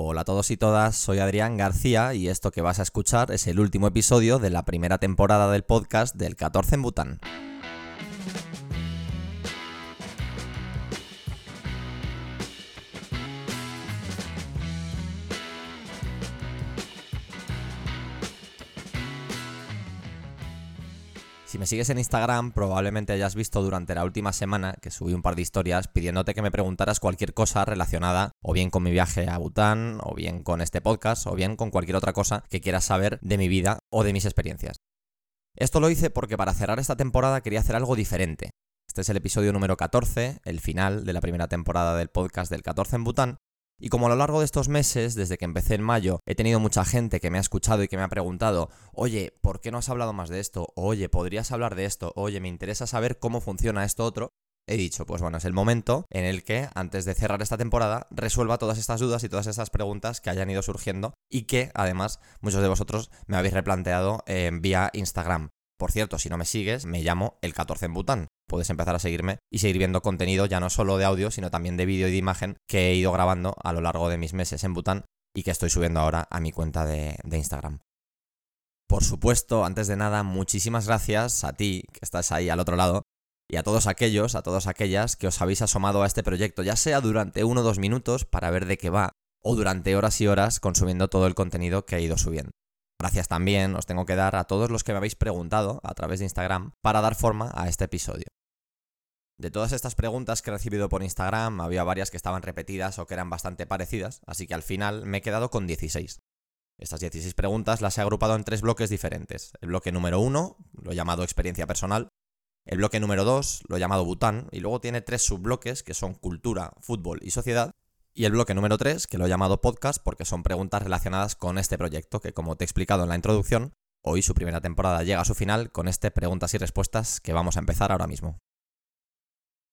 Hola a todos y todas, soy Adrián García y esto que vas a escuchar es el último episodio de la primera temporada del podcast del 14 en Bután. Sigues en Instagram, probablemente hayas visto durante la última semana que subí un par de historias pidiéndote que me preguntaras cualquier cosa relacionada o bien con mi viaje a Bután, o bien con este podcast, o bien con cualquier otra cosa que quieras saber de mi vida o de mis experiencias. Esto lo hice porque para cerrar esta temporada quería hacer algo diferente. Este es el episodio número 14, el final de la primera temporada del podcast del 14 en Bután, y como a lo largo de estos meses, desde que empecé en mayo, he tenido mucha gente que me ha escuchado y que me ha preguntado, oye, ¿por qué no has hablado más de esto? Oye, ¿podrías hablar de esto? Oye, me interesa saber cómo funciona esto otro. He dicho, pues bueno, es el momento en el que, antes de cerrar esta temporada, resuelva todas estas dudas y todas estas preguntas que hayan ido surgiendo y que, además, muchos de vosotros me habéis replanteado en vía Instagram. Por cierto, si no me sigues, me llamo el 14 en Bután puedes empezar a seguirme y seguir viendo contenido ya no solo de audio, sino también de vídeo y de imagen que he ido grabando a lo largo de mis meses en Bután y que estoy subiendo ahora a mi cuenta de, Instagram. Por supuesto, antes de nada, muchísimas gracias a ti que estás ahí al otro lado y a todos aquellos, a todas aquellas que os habéis asomado a este proyecto, ya sea durante uno o dos minutos para ver de qué va, o durante horas y horas consumiendo todo el contenido que he ido subiendo. Gracias también os tengo que dar a todos los que me habéis preguntado a través de Instagram para dar forma a este episodio. De todas estas preguntas que he recibido por Instagram, había varias que estaban repetidas o que eran bastante parecidas, así que al final me he quedado con 16. Estas 16 preguntas las he agrupado en tres bloques diferentes. El bloque número 1, lo he llamado experiencia personal. El bloque número 2, lo he llamado Bután. Y luego tiene tres subbloques que son cultura, fútbol y sociedad. Y el bloque número 3, que lo he llamado podcast porque son preguntas relacionadas con este proyecto, que como te he explicado en la introducción, hoy su primera temporada llega a su final con este preguntas y respuestas que vamos a empezar ahora mismo.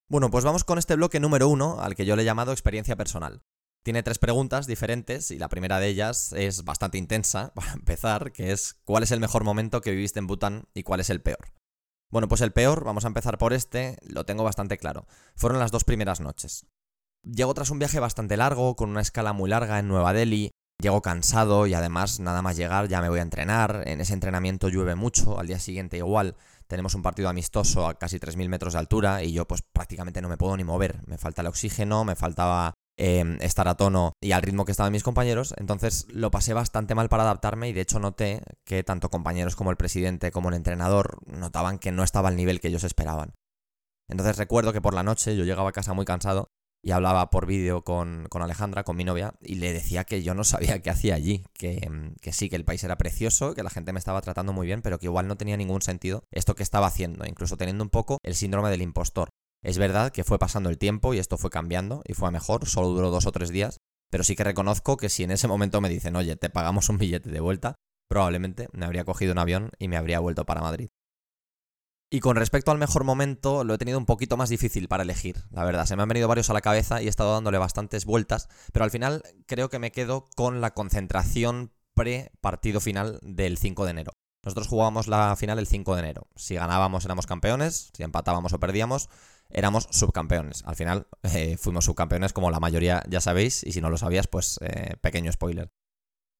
Bueno, pues vamos con este bloque número uno, al que yo le he llamado experiencia personal. Tiene tres preguntas diferentes y la primera de ellas es bastante intensa, para empezar, que es ¿cuál es el mejor momento que viviste en Bután y cuál es el peor? Bueno, pues el peor, vamos a empezar por este, lo tengo bastante claro. Fueron las dos primeras noches. Llego tras un viaje bastante largo, con una escala muy larga en Nueva Delhi, llego cansado y además nada más llegar ya me voy a entrenar, en ese entrenamiento llueve mucho, al día siguiente igual, tenemos un partido amistoso a casi 3.000 metros de altura y yo pues prácticamente no me puedo ni mover. Me falta el oxígeno, me faltaba em, estar a tono y al ritmo que estaban mis compañeros. Entonces lo pasé bastante mal para adaptarme y de hecho noté que tanto compañeros como el presidente como el entrenador notaban que no estaba al nivel que ellos esperaban. Entonces recuerdo que por la noche yo llegaba a casa muy cansado y hablaba por vídeo con, Alejandra, con mi novia, y le decía que yo no sabía qué hacía allí, que, que, sí, que el país era precioso, que la gente me estaba tratando muy bien, pero que igual no tenía ningún sentido esto que estaba haciendo, incluso teniendo un poco el síndrome del impostor. Es verdad que fue pasando el tiempo y esto fue cambiando y fue a mejor, solo duró dos o tres días, pero sí que reconozco que si en ese momento me dicen, oye, te pagamos un billete de vuelta, probablemente me habría cogido un avión y me habría vuelto para Madrid. Y con respecto al mejor momento, lo he tenido un poquito más difícil para elegir, la verdad. Se me han venido varios a la cabeza y he estado dándole bastantes vueltas, pero al final creo que me quedo con la concentración pre-partido final del 5 de enero. Nosotros jugábamos la final el 5 de enero. Si ganábamos éramos campeones, si empatábamos o perdíamos, éramos subcampeones. Al final eh, fuimos subcampeones como la mayoría ya sabéis, y si no lo sabías, pues eh, pequeño spoiler.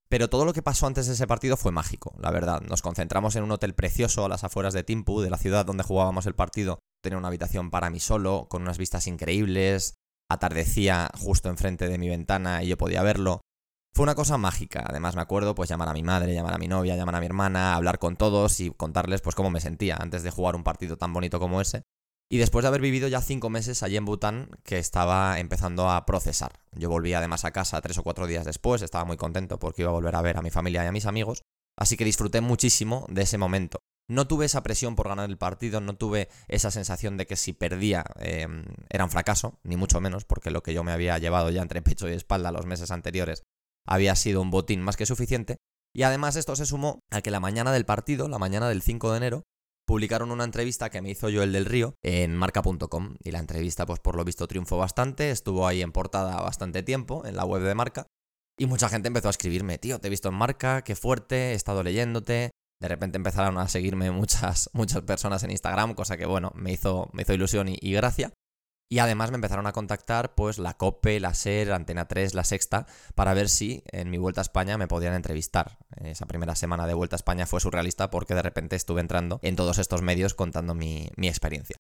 Pero todo lo que pasó antes de ese partido fue mágico, la verdad. Nos concentramos en un hotel precioso a las afueras de Timpu, de la ciudad donde jugábamos el partido. Tenía una habitación para mí solo, con unas vistas increíbles. Atardecía justo enfrente de mi ventana y yo podía verlo. Fue una cosa mágica. Además me acuerdo pues llamar a mi madre, llamar a mi novia, llamar a mi hermana, hablar con todos y contarles pues cómo me sentía antes de jugar un partido tan bonito como ese. Y después de haber vivido ya cinco meses allí en Bután, que estaba empezando a procesar. Yo volví además a casa tres o cuatro días después, estaba muy contento porque iba a volver a ver a mi familia y a mis amigos, así que disfruté muchísimo de ese momento. No tuve esa presión por ganar el partido, no tuve esa sensación de que si perdía em, era un fracaso, ni mucho menos, porque lo que yo me había llevado ya entre pecho y espalda los meses anteriores había sido un botín más que suficiente. Y además esto se sumó a que la mañana del partido, la mañana del 5 de enero, publicaron una entrevista que me hizo yo el del Río en marca.com y la entrevista pues por lo visto triunfó bastante, estuvo ahí en portada bastante tiempo en la web de marca y mucha gente empezó a escribirme, tío, te he visto en marca, qué fuerte, he estado leyéndote. De repente empezaron a seguirme muchas, muchas personas en Instagram, cosa que bueno, me hizo, me hizo ilusión y, y gracia. Y además me empezaron a contactar pues la COPE, la SER, Antena 3, la Sexta, para ver si en mi vuelta a España me podían entrevistar. Esa primera semana de vuelta a España fue surrealista porque de repente estuve entrando en todos estos medios contando mi, mi experiencia.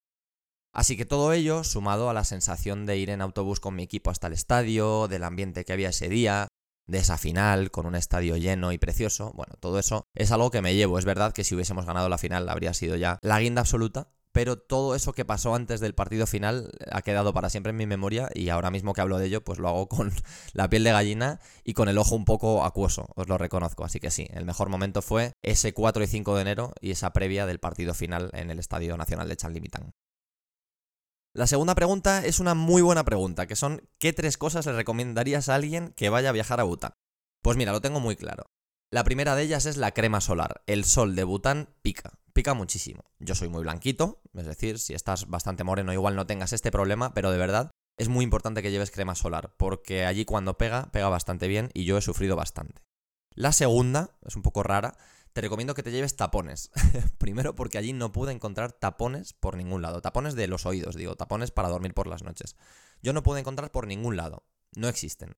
Así que todo ello, sumado a la sensación de ir en autobús con mi equipo hasta el estadio, del ambiente que había ese día, de esa final con un estadio lleno y precioso, bueno, todo eso es algo que me llevo. Es verdad que si hubiésemos ganado la final habría sido ya la guinda absoluta, pero todo eso que pasó antes del partido final ha quedado para siempre en mi memoria y ahora mismo que hablo de ello, pues lo hago con la piel de gallina y con el ojo un poco acuoso, os lo reconozco. Así que sí, el mejor momento fue ese 4 y 5 de enero y esa previa del partido final en el Estadio Nacional de Chanlimitán. La segunda pregunta es una muy buena pregunta, que son ¿qué tres cosas le recomendarías a alguien que vaya a viajar a Bután? Pues mira, lo tengo muy claro. La primera de ellas es la crema solar. El sol de Bután pica, pica muchísimo. Yo soy muy blanquito, es decir, si estás bastante moreno igual no tengas este problema, pero de verdad es muy importante que lleves crema solar, porque allí cuando pega, pega bastante bien y yo he sufrido bastante. La segunda, es un poco rara, te recomiendo que te lleves tapones. Primero porque allí no pude encontrar tapones por ningún lado. Tapones de los oídos, digo, tapones para dormir por las noches. Yo no pude encontrar por ningún lado. No existen.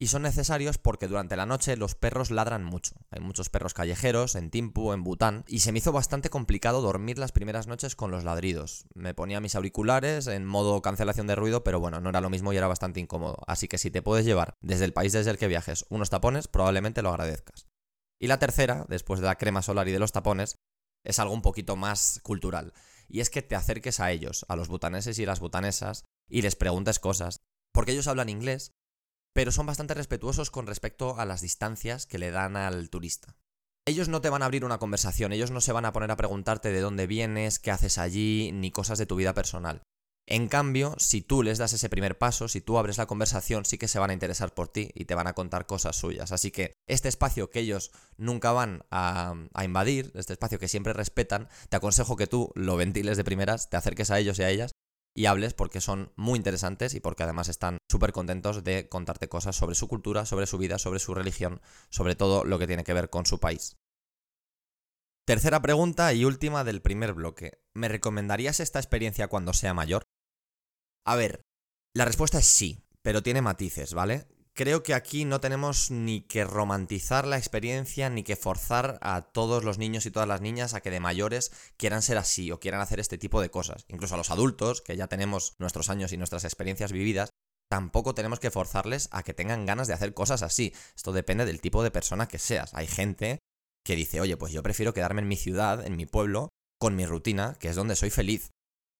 Y son necesarios porque durante la noche los perros ladran mucho. Hay muchos perros callejeros en Timpu, en Bután, y se me hizo bastante complicado dormir las primeras noches con los ladridos. Me ponía mis auriculares en modo cancelación de ruido, pero bueno, no era lo mismo y era bastante incómodo. Así que si te puedes llevar desde el país desde el que viajes unos tapones, probablemente lo agradezcas. Y la tercera, después de la crema solar y de los tapones, es algo un poquito más cultural. Y es que te acerques a ellos, a los butaneses y las butanesas, y les preguntes cosas. Porque ellos hablan inglés, pero son bastante respetuosos con respecto a las distancias que le dan al turista. Ellos no te van a abrir una conversación, ellos no se van a poner a preguntarte de dónde vienes, qué haces allí, ni cosas de tu vida personal. En cambio, si tú les das ese primer paso, si tú abres la conversación, sí que se van a interesar por ti y te van a contar cosas suyas. Así que este espacio que ellos nunca van a, invadir, este espacio que siempre respetan, te aconsejo que tú lo ventiles de primeras, te acerques a ellos y a ellas y hables porque son muy interesantes y porque además están súper contentos de contarte cosas sobre su cultura, sobre su vida, sobre su religión, sobre todo lo que tiene que ver con su país. Tercera pregunta y última del primer bloque. ¿Me recomendarías esta experiencia cuando sea mayor? A ver, la respuesta es sí, pero tiene matices, ¿vale? Creo que aquí no tenemos ni que romantizar la experiencia ni que forzar a todos los niños y todas las niñas a que de mayores quieran ser así o quieran hacer este tipo de cosas. Incluso a los adultos, que ya tenemos nuestros años y nuestras experiencias vividas, tampoco tenemos que forzarles a que tengan ganas de hacer cosas así. Esto depende del tipo de persona que seas. Hay gente que dice, oye, pues yo prefiero quedarme en mi ciudad, en mi pueblo, con mi rutina, que es donde soy feliz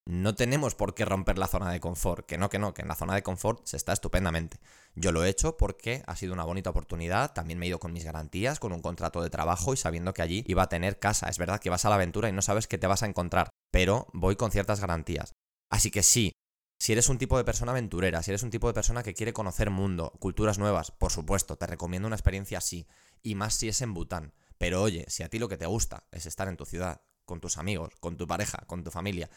no tenemos por qué romper la zona de confort. Que no, que no, que en la zona de confort se está estupendamente. Yo lo he hecho porque ha sido una bonita oportunidad. También me he ido con mis garantías, con un contrato de trabajo y sabiendo que allí iba a tener casa. Es verdad que vas a la aventura y no sabes qué te vas a encontrar, pero voy con ciertas garantías. Así que sí, si eres un tipo de persona aventurera, si eres un tipo de persona que quiere conocer mundo, culturas nuevas, por supuesto, te recomiendo una experiencia así. Y más si es en Bután. Pero oye, si a ti lo que te gusta es estar en tu ciudad, con tus amigos, con tu pareja, con tu familia,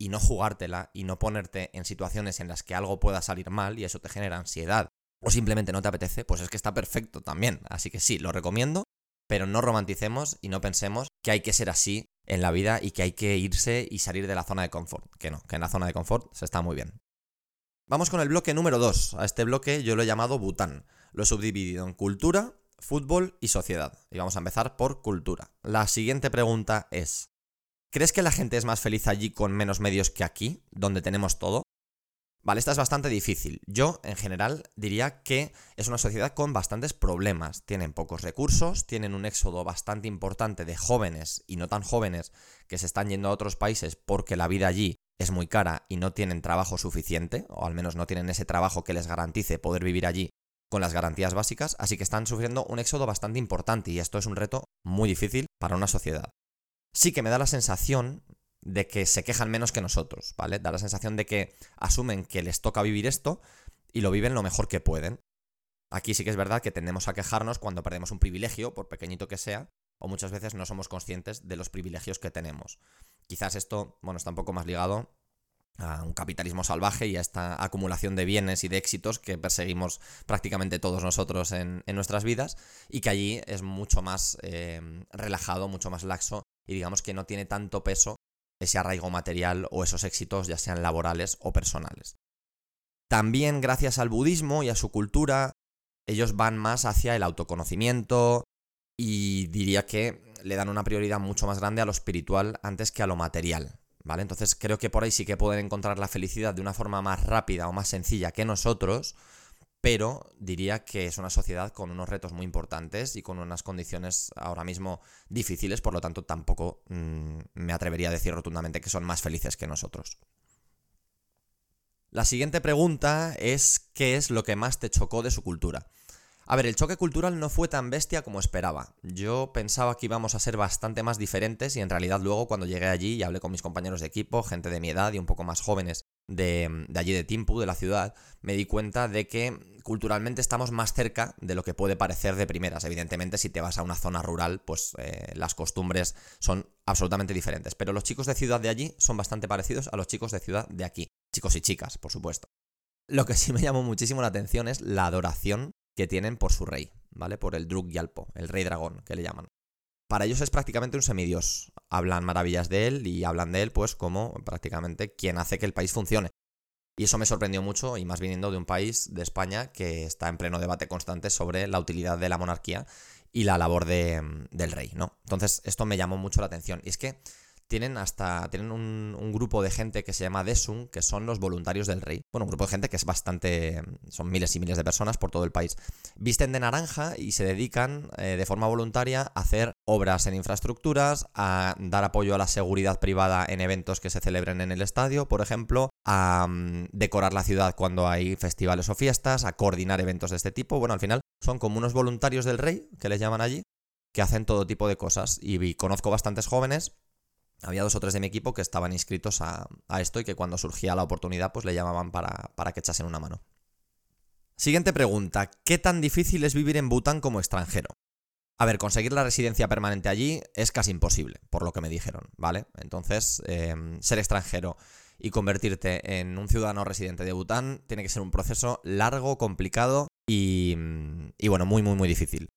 y no jugártela y no ponerte en situaciones en las que algo pueda salir mal y eso te genera ansiedad o simplemente no te apetece, pues es que está perfecto también. Así que sí, lo recomiendo, pero no romanticemos y no pensemos que hay que ser así en la vida y que hay que irse y salir de la zona de confort. Que no, que en la zona de confort se está muy bien. Vamos con el bloque número 2. A este bloque yo lo he llamado Bután. Lo he subdividido en cultura, fútbol y sociedad. Y vamos a empezar por cultura. La siguiente pregunta es, ¿Crees que la gente es más feliz allí con menos medios que aquí, donde tenemos todo? Vale, esta es bastante difícil. Yo, en general, diría que es una sociedad con bastantes problemas. Tienen pocos recursos, tienen un éxodo bastante importante de jóvenes y no tan jóvenes que se están yendo a otros países porque la vida allí es muy cara y no tienen trabajo suficiente, o al menos no tienen ese trabajo que les garantice poder vivir allí con las garantías básicas, así que están sufriendo un éxodo bastante importante y esto es un reto muy difícil para una sociedad sí que me da la sensación de que se quejan menos que nosotros, ¿vale? Da la sensación de que asumen que les toca vivir esto y lo viven lo mejor que pueden. Aquí sí que es verdad que tendemos a quejarnos cuando perdemos un privilegio, por pequeñito que sea, o muchas veces no somos conscientes de los privilegios que tenemos. Quizás esto, bueno, está un poco más ligado a un capitalismo salvaje y a esta acumulación de bienes y de éxitos que perseguimos prácticamente todos nosotros en, nuestras vidas y que allí es mucho más eh, relajado, mucho más laxo y digamos que no tiene tanto peso ese arraigo material o esos éxitos, ya sean laborales o personales. También gracias al budismo y a su cultura, ellos van más hacia el autoconocimiento y diría que le dan una prioridad mucho más grande a lo espiritual antes que a lo material. ¿Vale? Entonces creo que por ahí sí que pueden encontrar la felicidad de una forma más rápida o más sencilla que nosotros, pero diría que es una sociedad con unos retos muy importantes y con unas condiciones ahora mismo difíciles, por lo tanto tampoco mm, me atrevería a decir rotundamente que son más felices que nosotros. La siguiente pregunta es ¿qué es lo que más te chocó de su cultura? A ver, el choque cultural no fue tan bestia como esperaba. Yo pensaba que íbamos a ser bastante más diferentes y en realidad luego cuando llegué allí y hablé con mis compañeros de equipo, gente de mi edad y un poco más jóvenes de, allí de Timpu, de la ciudad, me di cuenta de que culturalmente estamos más cerca de lo que puede parecer de primeras. Evidentemente, si te vas a una zona rural, pues eh, las costumbres son absolutamente diferentes. Pero los chicos de ciudad de allí son bastante parecidos a los chicos de ciudad de aquí. Chicos y chicas, por supuesto. Lo que sí me llamó muchísimo la atención es la adoración que tienen por su rey, ¿vale? Por el Druk Yalpo, el rey dragón, que le llaman. Para ellos es prácticamente un semidios. Hablan maravillas de él y hablan de él, pues, como prácticamente quien hace que el país funcione. Y eso me sorprendió mucho, y más viniendo de un país, de España, que está en pleno debate constante sobre la utilidad de la monarquía y la labor de, del rey, ¿no? Entonces, esto me llamó mucho la atención. Y es que tienen hasta tienen un, grupo de gente que se llama Desung, que son los voluntarios del rey. Bueno, un grupo de gente que es bastante, son miles y miles de personas por todo el país. Visten de naranja y se dedican eh, de forma voluntaria a hacer obras en infraestructuras, a dar apoyo a la seguridad privada en eventos que se celebren en el estadio, por ejemplo, a mm, decorar la ciudad cuando hay festivales o fiestas, a coordinar eventos de este tipo. Bueno, al final son como unos voluntarios del rey, que les llaman allí, que hacen todo tipo de cosas. Y conozco bastantes jóvenes había dos o tres de mi equipo que estaban inscritos a, esto y que cuando surgía la oportunidad pues le llamaban para, para que echasen una mano. Siguiente pregunta, ¿qué tan difícil es vivir en Bután como extranjero? A ver, conseguir la residencia permanente allí es casi imposible, por lo que me dijeron, ¿vale? Entonces, em, ser extranjero y convertirte en un ciudadano residente de Bután tiene que ser un proceso largo, complicado y, y bueno, muy, muy, muy difícil.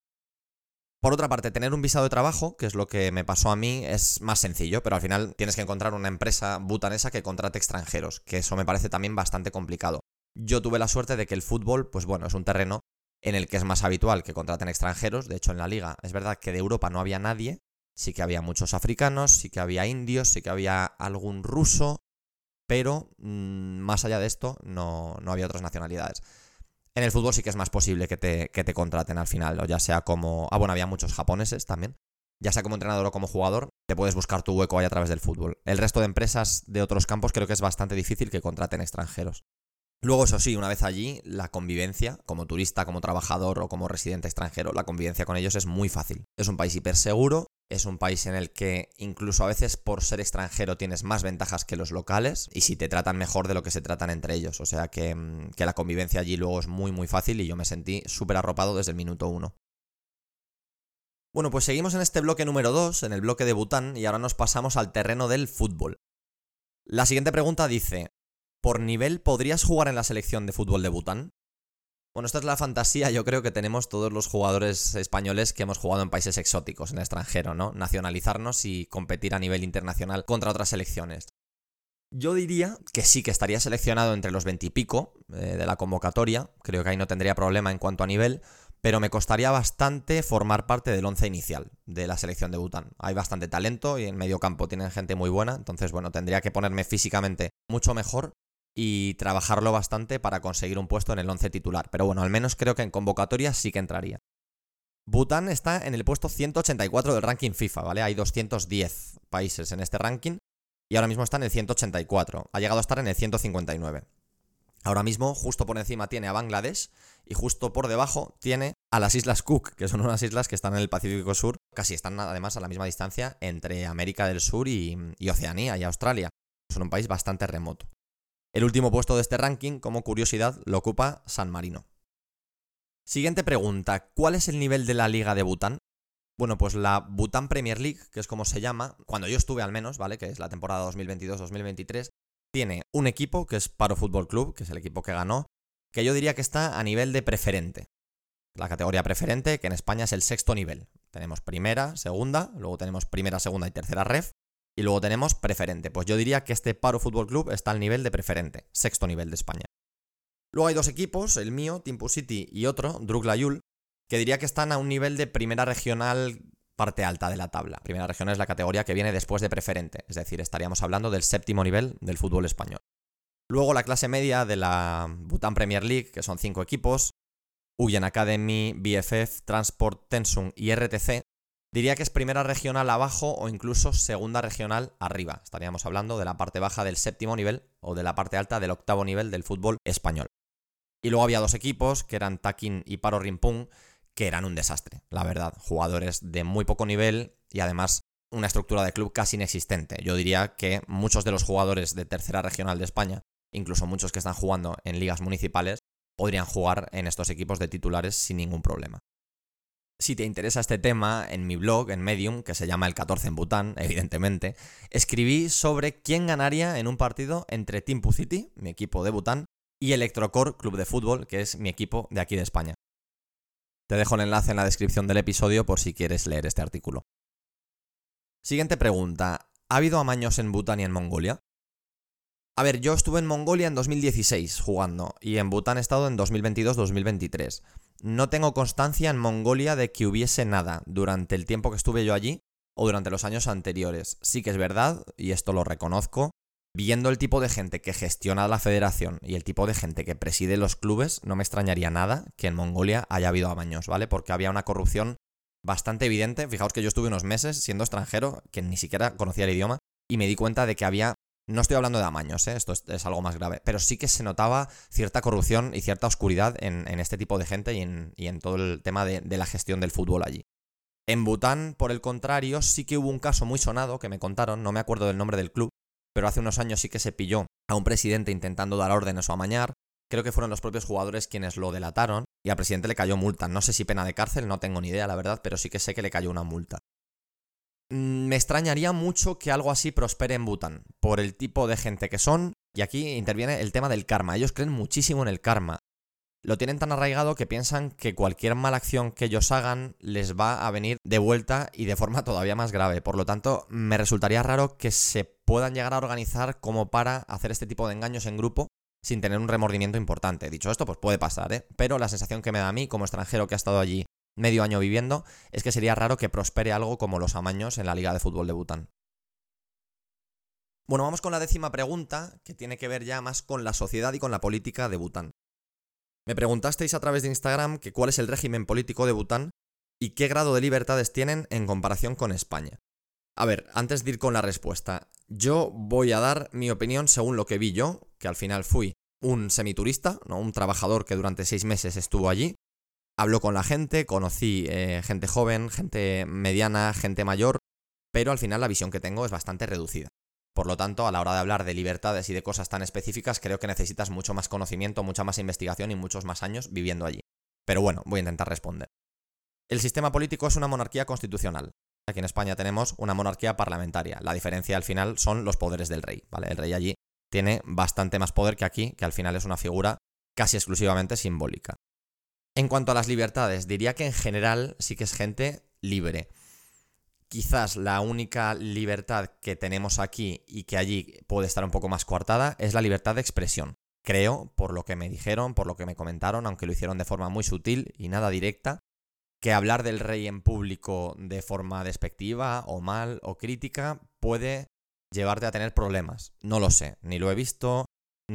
Por otra parte, tener un visado de trabajo, que es lo que me pasó a mí, es más sencillo, pero al final tienes que encontrar una empresa butanesa que contrate extranjeros, que eso me parece también bastante complicado. Yo tuve la suerte de que el fútbol, pues bueno, es un terreno en el que es más habitual que contraten extranjeros. De hecho, en la liga es verdad que de Europa no había nadie, sí que había muchos africanos, sí que había indios, sí que había algún ruso, pero mm, más allá de esto no, no había otras nacionalidades. En el fútbol sí que es más posible que te, que te contraten al final, o ya sea como... Ah, bueno, había muchos japoneses también. Ya sea como entrenador o como jugador, te puedes buscar tu hueco ahí a través del fútbol. El resto de empresas de otros campos creo que es bastante difícil que contraten extranjeros. Luego, eso sí, una vez allí, la convivencia, como turista, como trabajador o como residente extranjero, la convivencia con ellos es muy fácil. Es un país hiper seguro, es un país en el que incluso a veces por ser extranjero tienes más ventajas que los locales y si te tratan mejor de lo que se tratan entre ellos. O sea que, mm, que la convivencia allí luego es muy muy fácil y yo me sentí súper arropado desde el minuto uno. Bueno, pues seguimos en este bloque número 2, en el bloque de Bután, y ahora nos pasamos al terreno del fútbol. La siguiente pregunta dice, ¿por nivel podrías jugar en la selección de fútbol de Bután? Bueno, esta es la fantasía, yo creo que tenemos todos los jugadores españoles que hemos jugado en países exóticos, en el extranjero, ¿no? Nacionalizarnos y competir a nivel internacional contra otras selecciones. Yo diría que sí, que estaría seleccionado entre los veintipico eh, de la convocatoria, creo que ahí no tendría problema en cuanto a nivel, pero me costaría bastante formar parte del once inicial de la selección de Bután. Hay bastante talento y en medio campo tienen gente muy buena, entonces bueno, tendría que ponerme físicamente mucho mejor y trabajarlo bastante para conseguir un puesto en el 11 titular. Pero bueno, al menos creo que en convocatoria sí que entraría. Bután está en el puesto 184 del ranking FIFA, ¿vale? Hay 210 países en este ranking y ahora mismo está en el 184. Ha llegado a estar en el 159. Ahora mismo, justo por encima tiene a Bangladesh y justo por debajo tiene a las Islas Cook, que son unas islas que están en el Pacífico Sur, casi están además a la misma distancia entre América del Sur y, y Oceanía y Australia. Son un país bastante remoto. El último puesto de este ranking, como curiosidad, lo ocupa San Marino. Siguiente pregunta, ¿cuál es el nivel de la liga de Bután? Bueno, pues la Bután Premier League, que es como se llama, cuando yo estuve al menos, ¿vale? Que es la temporada 2022-2023, tiene un equipo que es Paro Fútbol Club, que es el equipo que ganó, que yo diría que está a nivel de preferente. La categoría preferente, que en España es el sexto nivel. Tenemos primera, segunda, luego tenemos primera, segunda y tercera ref, Y luego tenemos preferente. Pues yo diría que este Paro Fútbol Club está al nivel de preferente, sexto nivel de España. Luego hay dos equipos, el mío, Timpu City, y otro, Druglayul, que diría que están a un nivel de primera regional parte alta de la tabla. Primera regional es la categoría que viene después de preferente, es decir, estaríamos hablando del séptimo nivel del fútbol español. Luego la clase media de la Bhutan Premier League, que son cinco equipos, Uyen Academy, BFF, Transport, Tensung y RTC, diría que es primera regional abajo o incluso segunda regional arriba. Estaríamos hablando de la parte baja del séptimo nivel o de la parte alta del octavo nivel del fútbol español. Y luego había dos equipos, que eran Takin y Paro Rimpung, que eran un desastre, la verdad. Jugadores de muy poco nivel y además una estructura de club casi inexistente. Yo diría que muchos de los jugadores de tercera regional de España, incluso muchos que están jugando en ligas municipales, podrían jugar en estos equipos de titulares sin ningún problema. Si te interesa este tema, en mi blog, en Medium, que se llama El 14 en Bután, evidentemente, escribí sobre quién ganaría en un partido entre Team City, mi equipo de Bután, y Electrocore Club de Fútbol, que es mi equipo de aquí de España. Te dejo el enlace en la descripción del episodio por si quieres leer este artículo. Siguiente pregunta. ¿Ha habido amaños en Bután y en Mongolia? A ver, yo estuve en Mongolia en 2016 jugando y en Bután he estado en 2022-2023. No tengo constancia en Mongolia de que hubiese nada durante el tiempo que estuve yo allí o durante los años anteriores. Sí que es verdad, y esto lo reconozco, Viendo el tipo de gente que gestiona la federación y el tipo de gente que preside los clubes, no me extrañaría nada que en Mongolia haya habido amaños, ¿vale? Porque había una corrupción bastante evidente. Fijaos que yo estuve unos meses siendo extranjero, que ni siquiera conocía el idioma, y me di cuenta de que había... No estoy hablando de amaños, ¿eh? esto es, algo más grave, pero sí que se notaba cierta corrupción y cierta oscuridad en, este tipo de gente y en, todo el tema de, de la gestión del fútbol allí. En Bután, por el contrario, sí que hubo un caso muy sonado que me contaron, no me acuerdo del nombre del club, pero hace unos años sí que se pilló a un presidente intentando dar órdenes o amañar. Creo que fueron los propios jugadores quienes lo delataron y al presidente le cayó multa. No sé si pena de cárcel, no tengo ni idea, la verdad, pero sí que sé que le cayó una multa. Mm, me extrañaría mucho que algo así prospere en Bután, por el tipo de gente que son, y aquí interviene el tema del karma. Ellos creen muchísimo en el karma lo tienen tan arraigado que piensan que cualquier mala acción que ellos hagan les va a venir de vuelta y de forma todavía más grave. Por lo tanto, me resultaría raro que se puedan llegar a organizar como para hacer este tipo de engaños en grupo sin tener un remordimiento importante. Dicho esto, pues puede pasar, ¿eh? Pero la sensación que me da a mí, como extranjero que ha estado allí medio año viviendo, es que sería raro que prospere algo como los amaños en la Liga de Fútbol de Bután. Bueno, vamos con la décima pregunta, que tiene que ver ya más con la sociedad y con la política de Bután. Me preguntasteis a través de Instagram que cuál es el régimen político de Bután y qué grado de libertades tienen en comparación con España. A ver, antes de ir con la respuesta, yo voy a dar mi opinión según lo que vi yo, que al final fui un semiturista, ¿no? un trabajador que durante seis meses estuvo allí. Habló con la gente, conocí eh, gente joven, gente mediana, gente mayor, pero al final la visión que tengo es bastante reducida. Por lo tanto, a la hora de hablar de libertades y de cosas tan específicas, creo que necesitas mucho más conocimiento, mucha más investigación y muchos más años viviendo allí. Pero bueno, voy a intentar responder. El sistema político es una monarquía constitucional. Aquí en España tenemos una monarquía parlamentaria. La diferencia al final son los poderes del rey. El rey allí tiene bastante más poder que aquí, que al final es una figura casi exclusivamente simbólica. En cuanto a las libertades, diría que en general sí que es gente libre quizás la única libertad que tenemos aquí y que allí puede estar un poco más coartada es la libertad de expresión. Creo, por lo que me dijeron, por lo que me comentaron, aunque lo hicieron de forma muy sutil y nada directa, que hablar del rey en público de forma despectiva o mal o crítica puede llevarte a tener problemas. No lo sé, ni lo he visto,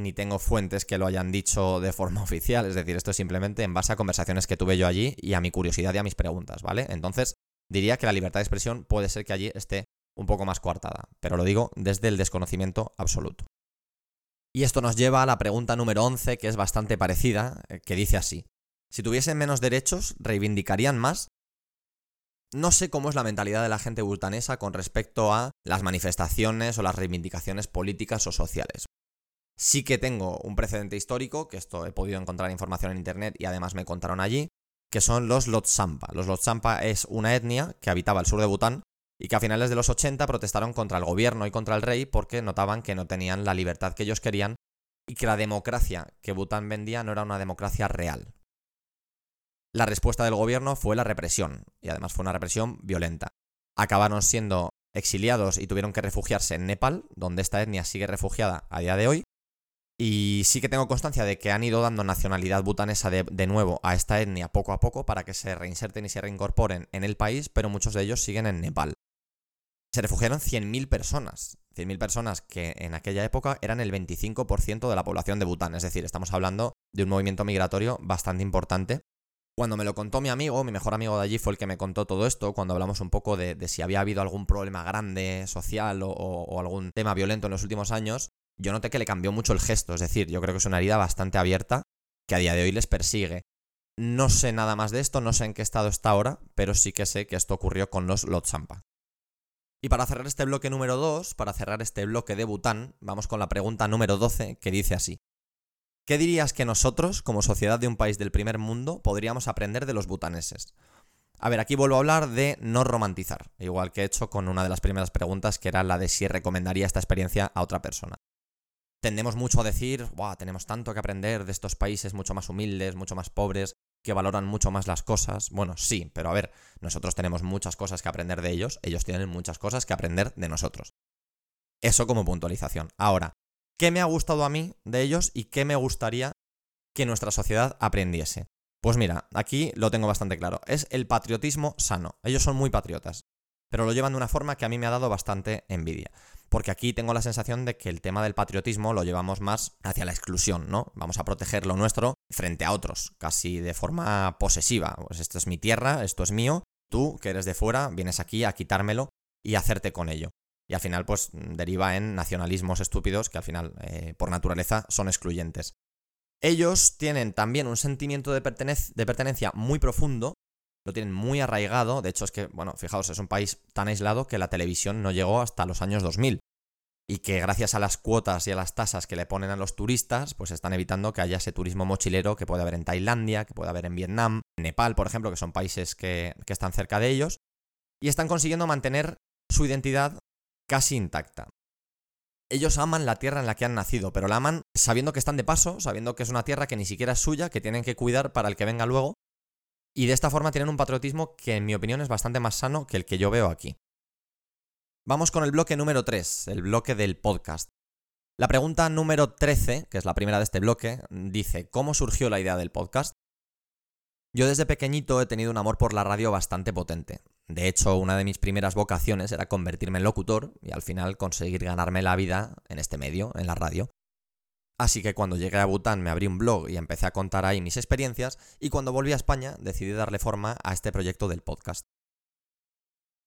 ni tengo fuentes que lo hayan dicho de forma oficial, es decir, esto es simplemente en base a conversaciones que tuve yo allí y a mi curiosidad y a mis preguntas, ¿vale? Entonces, diría que la libertad de expresión puede ser que allí esté un poco más coartada, pero lo digo desde el desconocimiento absoluto. Y esto nos lleva a la pregunta número 11, que es bastante parecida, eh, que dice así. Si tuviesen menos derechos, ¿reivindicarían más? No sé cómo es la mentalidad de la gente bultanesa con respecto a las manifestaciones o las reivindicaciones políticas o sociales. Sí que tengo un precedente histórico, que esto he podido encontrar información en internet y además me contaron allí, que son los Lotsampa. Los Lotsampa es una etnia que habitaba el sur de Bután y que a finales de los 80 protestaron contra el gobierno y contra el rey porque notaban que no tenían la libertad que ellos querían y que la democracia que Bután vendía no era una democracia real. La respuesta del gobierno fue la represión, y además fue una represión violenta. Acabaron siendo exiliados y tuvieron que refugiarse en Nepal, donde esta etnia sigue refugiada a día de hoy. Y sí que tengo constancia de que han ido dando nacionalidad butanesa de, de, nuevo a esta etnia poco a poco para que se reinserten y se reincorporen en el país, pero muchos de ellos siguen en Nepal. Se refugiaron 100.000 personas. 100.000 personas que en aquella época eran el 25% de la población de Bután. Es decir, estamos hablando de un movimiento migratorio bastante importante. Cuando me lo contó mi amigo, mi mejor amigo de allí fue el que me contó todo esto, cuando hablamos un poco de, si había habido algún problema grande social o algún tema violento en los últimos años, yo noté que le cambió mucho el gesto. Es decir, yo creo que es una herida bastante abierta que a día de hoy les persigue. No sé nada más de esto, no sé en qué estado está ahora, pero sí que sé que esto ocurrió con los Lotsampa. Y para cerrar este bloque número 2, para cerrar este bloque de Bután, vamos con la pregunta número 12 que dice así. ¿Qué dirías que nosotros, como sociedad de un país del primer mundo, podríamos aprender de los butaneses? A ver, aquí vuelvo a hablar de no romantizar, igual que he hecho con una de las primeras preguntas, que era la de si recomendaría esta experiencia a otra persona. Tendemos mucho a decir, wow, tenemos tanto que aprender de estos países mucho más humildes, mucho más pobres, que valoran mucho más las cosas. Bueno, sí, pero a ver, nosotros tenemos muchas cosas que aprender de ellos, ellos tienen muchas cosas que aprender de nosotros. Eso como puntualización. Ahora, ¿qué me ha gustado a mí de ellos y qué me gustaría que nuestra sociedad aprendiese? Pues mira, aquí lo tengo bastante claro. Es el patriotismo sano. Ellos son muy patriotas, pero lo llevan de una forma que a mí me ha dado bastante envidia porque aquí tengo la sensación de que el tema del patriotismo lo llevamos más hacia la exclusión, ¿no? Vamos a proteger lo nuestro frente a otros, casi de forma posesiva. Pues esto es mi tierra, esto es mío, tú que eres de fuera vienes aquí a quitármelo y hacerte con ello. Y al final, pues deriva en nacionalismos estúpidos que al final, eh, por naturaleza, son excluyentes. Ellos tienen también un sentimiento de, de pertenencia muy profundo lo tienen muy arraigado. De hecho, es que, bueno, fijaos, es un país tan aislado que la televisión no llegó hasta los años 2000. Y que gracias a las cuotas y a las tasas que le ponen a los turistas, pues están evitando que haya ese turismo mochilero que puede haber en Tailandia, que puede haber en Vietnam, Nepal, por ejemplo, que son países que, que están cerca de ellos. Y están consiguiendo mantener su identidad casi intacta. Ellos aman la tierra en la que han nacido, pero la aman sabiendo que están de paso, sabiendo que es una tierra que ni siquiera es suya, que tienen que cuidar para el que venga luego, y de esta forma tienen un patriotismo que en mi opinión es bastante más sano que el que yo veo aquí. Vamos con el bloque número 3, el bloque del podcast. La pregunta número 13, que es la primera de este bloque, dice, ¿cómo surgió la idea del podcast? Yo desde pequeñito he tenido un amor por la radio bastante potente. De hecho, una de mis primeras vocaciones era convertirme en locutor y al final conseguir ganarme la vida en este medio, en la radio. Así que cuando llegué a Bután me abrí un blog y empecé a contar ahí mis experiencias y cuando volví a España decidí darle forma a este proyecto del podcast.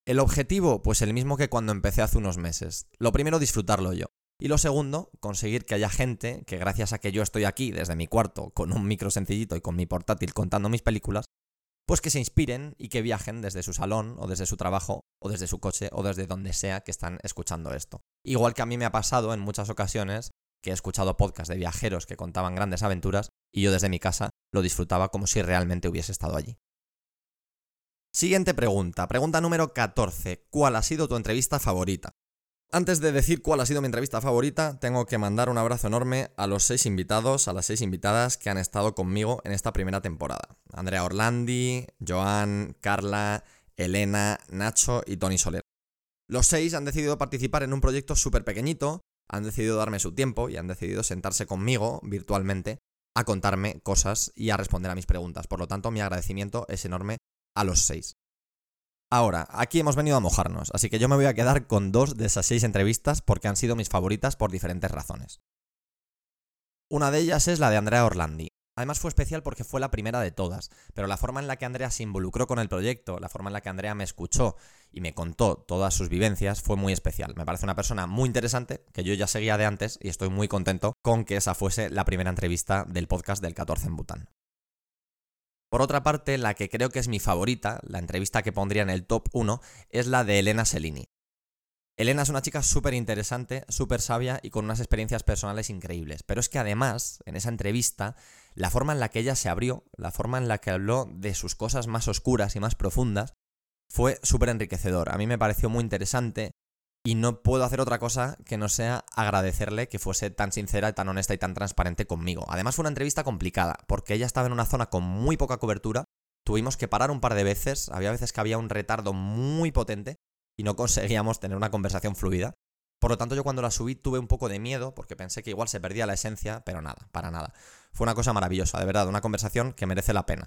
El objetivo, pues el mismo que cuando empecé hace unos meses. Lo primero, disfrutarlo yo. Y lo segundo, conseguir que haya gente que gracias a que yo estoy aquí desde mi cuarto con un micro sencillito y con mi portátil contando mis películas, pues que se inspiren y que viajen desde su salón o desde su trabajo o desde su coche o desde donde sea que están escuchando esto. Igual que a mí me ha pasado en muchas ocasiones que he escuchado podcasts de viajeros que contaban grandes aventuras y yo desde mi casa lo disfrutaba como si realmente hubiese estado allí. Siguiente pregunta, pregunta número 14. ¿Cuál ha sido tu entrevista favorita? Antes de decir cuál ha sido mi entrevista favorita, tengo que mandar un abrazo enorme a los seis invitados, a las seis invitadas que han estado conmigo en esta primera temporada. Andrea Orlandi, Joan, Carla, Elena, Nacho y Tony Soler. Los seis han decidido participar en un proyecto súper pequeñito, han decidido darme su tiempo y han decidido sentarse conmigo virtualmente a contarme cosas y a responder a mis preguntas. Por lo tanto, mi agradecimiento es enorme a los seis. Ahora, aquí hemos venido a mojarnos, así que yo me voy a quedar con dos de esas seis entrevistas porque han sido mis favoritas por diferentes razones. Una de ellas es la de Andrea Orlandi. Además fue especial porque fue la primera de todas, pero la forma en la que Andrea se involucró con el proyecto, la forma en la que Andrea me escuchó y me contó todas sus vivencias fue muy especial. Me parece una persona muy interesante, que yo ya seguía de antes y estoy muy contento con que esa fuese la primera entrevista del podcast del 14 en Bután. Por otra parte, la que creo que es mi favorita, la entrevista que pondría en el top 1, es la de Elena Selini. Elena es una chica súper interesante, súper sabia y con unas experiencias personales increíbles. Pero es que además, en esa entrevista, la forma en la que ella se abrió, la forma en la que habló de sus cosas más oscuras y más profundas, fue súper enriquecedor. A mí me pareció muy interesante y no puedo hacer otra cosa que no sea agradecerle que fuese tan sincera, tan honesta y tan transparente conmigo. Además fue una entrevista complicada, porque ella estaba en una zona con muy poca cobertura, tuvimos que parar un par de veces, había veces que había un retardo muy potente y no conseguíamos tener una conversación fluida. Por lo tanto, yo cuando la subí tuve un poco de miedo porque pensé que igual se perdía la esencia, pero nada, para nada. Fue una cosa maravillosa, de verdad, una conversación que merece la pena.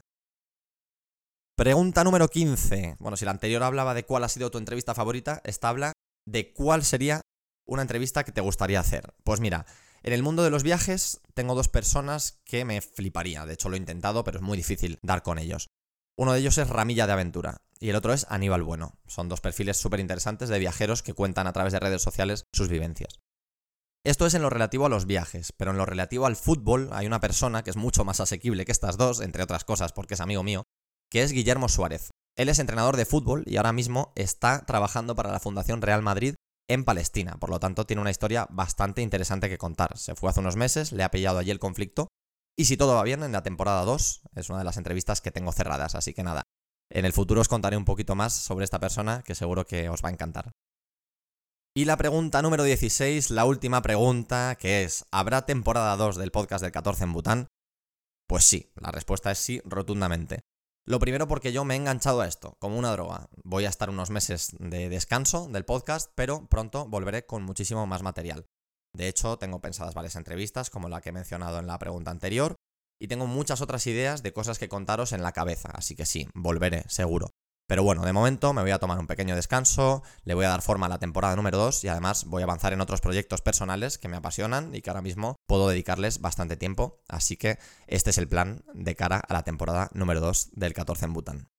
Pregunta número 15. Bueno, si la anterior hablaba de cuál ha sido tu entrevista favorita, esta habla de cuál sería una entrevista que te gustaría hacer. Pues mira, en el mundo de los viajes tengo dos personas que me fliparía. De hecho, lo he intentado, pero es muy difícil dar con ellos. Uno de ellos es Ramilla de Aventura y el otro es Aníbal Bueno. Son dos perfiles súper interesantes de viajeros que cuentan a través de redes sociales sus vivencias. Esto es en lo relativo a los viajes, pero en lo relativo al fútbol hay una persona que es mucho más asequible que estas dos, entre otras cosas porque es amigo mío, que es Guillermo Suárez. Él es entrenador de fútbol y ahora mismo está trabajando para la Fundación Real Madrid en Palestina, por lo tanto tiene una historia bastante interesante que contar. Se fue hace unos meses, le ha pillado allí el conflicto y si todo va bien, en la temporada 2 es una de las entrevistas que tengo cerradas, así que nada. En el futuro os contaré un poquito más sobre esta persona que seguro que os va a encantar. Y la pregunta número 16, la última pregunta, que es, ¿habrá temporada 2 del podcast del 14 en Bután? Pues sí, la respuesta es sí, rotundamente. Lo primero porque yo me he enganchado a esto, como una droga. Voy a estar unos meses de descanso del podcast, pero pronto volveré con muchísimo más material. De hecho, tengo pensadas varias entrevistas, como la que he mencionado en la pregunta anterior, y tengo muchas otras ideas de cosas que contaros en la cabeza, así que sí, volveré, seguro. Pero bueno, de momento me voy a tomar un pequeño descanso, le voy a dar forma a la temporada número 2 y además voy a avanzar en otros proyectos personales que me apasionan y que ahora mismo puedo dedicarles bastante tiempo, así que este es el plan de cara a la temporada número 2 del 14 en Bután.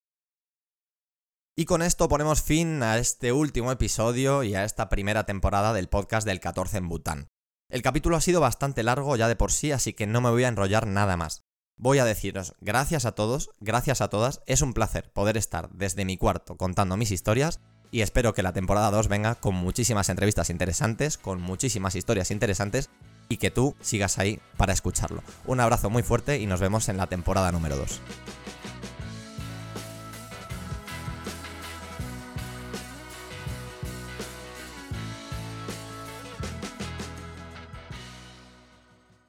Y con esto ponemos fin a este último episodio y a esta primera temporada del podcast del 14 en Bután. El capítulo ha sido bastante largo ya de por sí, así que no me voy a enrollar nada más. Voy a deciros gracias a todos, gracias a todas, es un placer poder estar desde mi cuarto contando mis historias y espero que la temporada 2 venga con muchísimas entrevistas interesantes, con muchísimas historias interesantes y que tú sigas ahí para escucharlo. Un abrazo muy fuerte y nos vemos en la temporada número 2.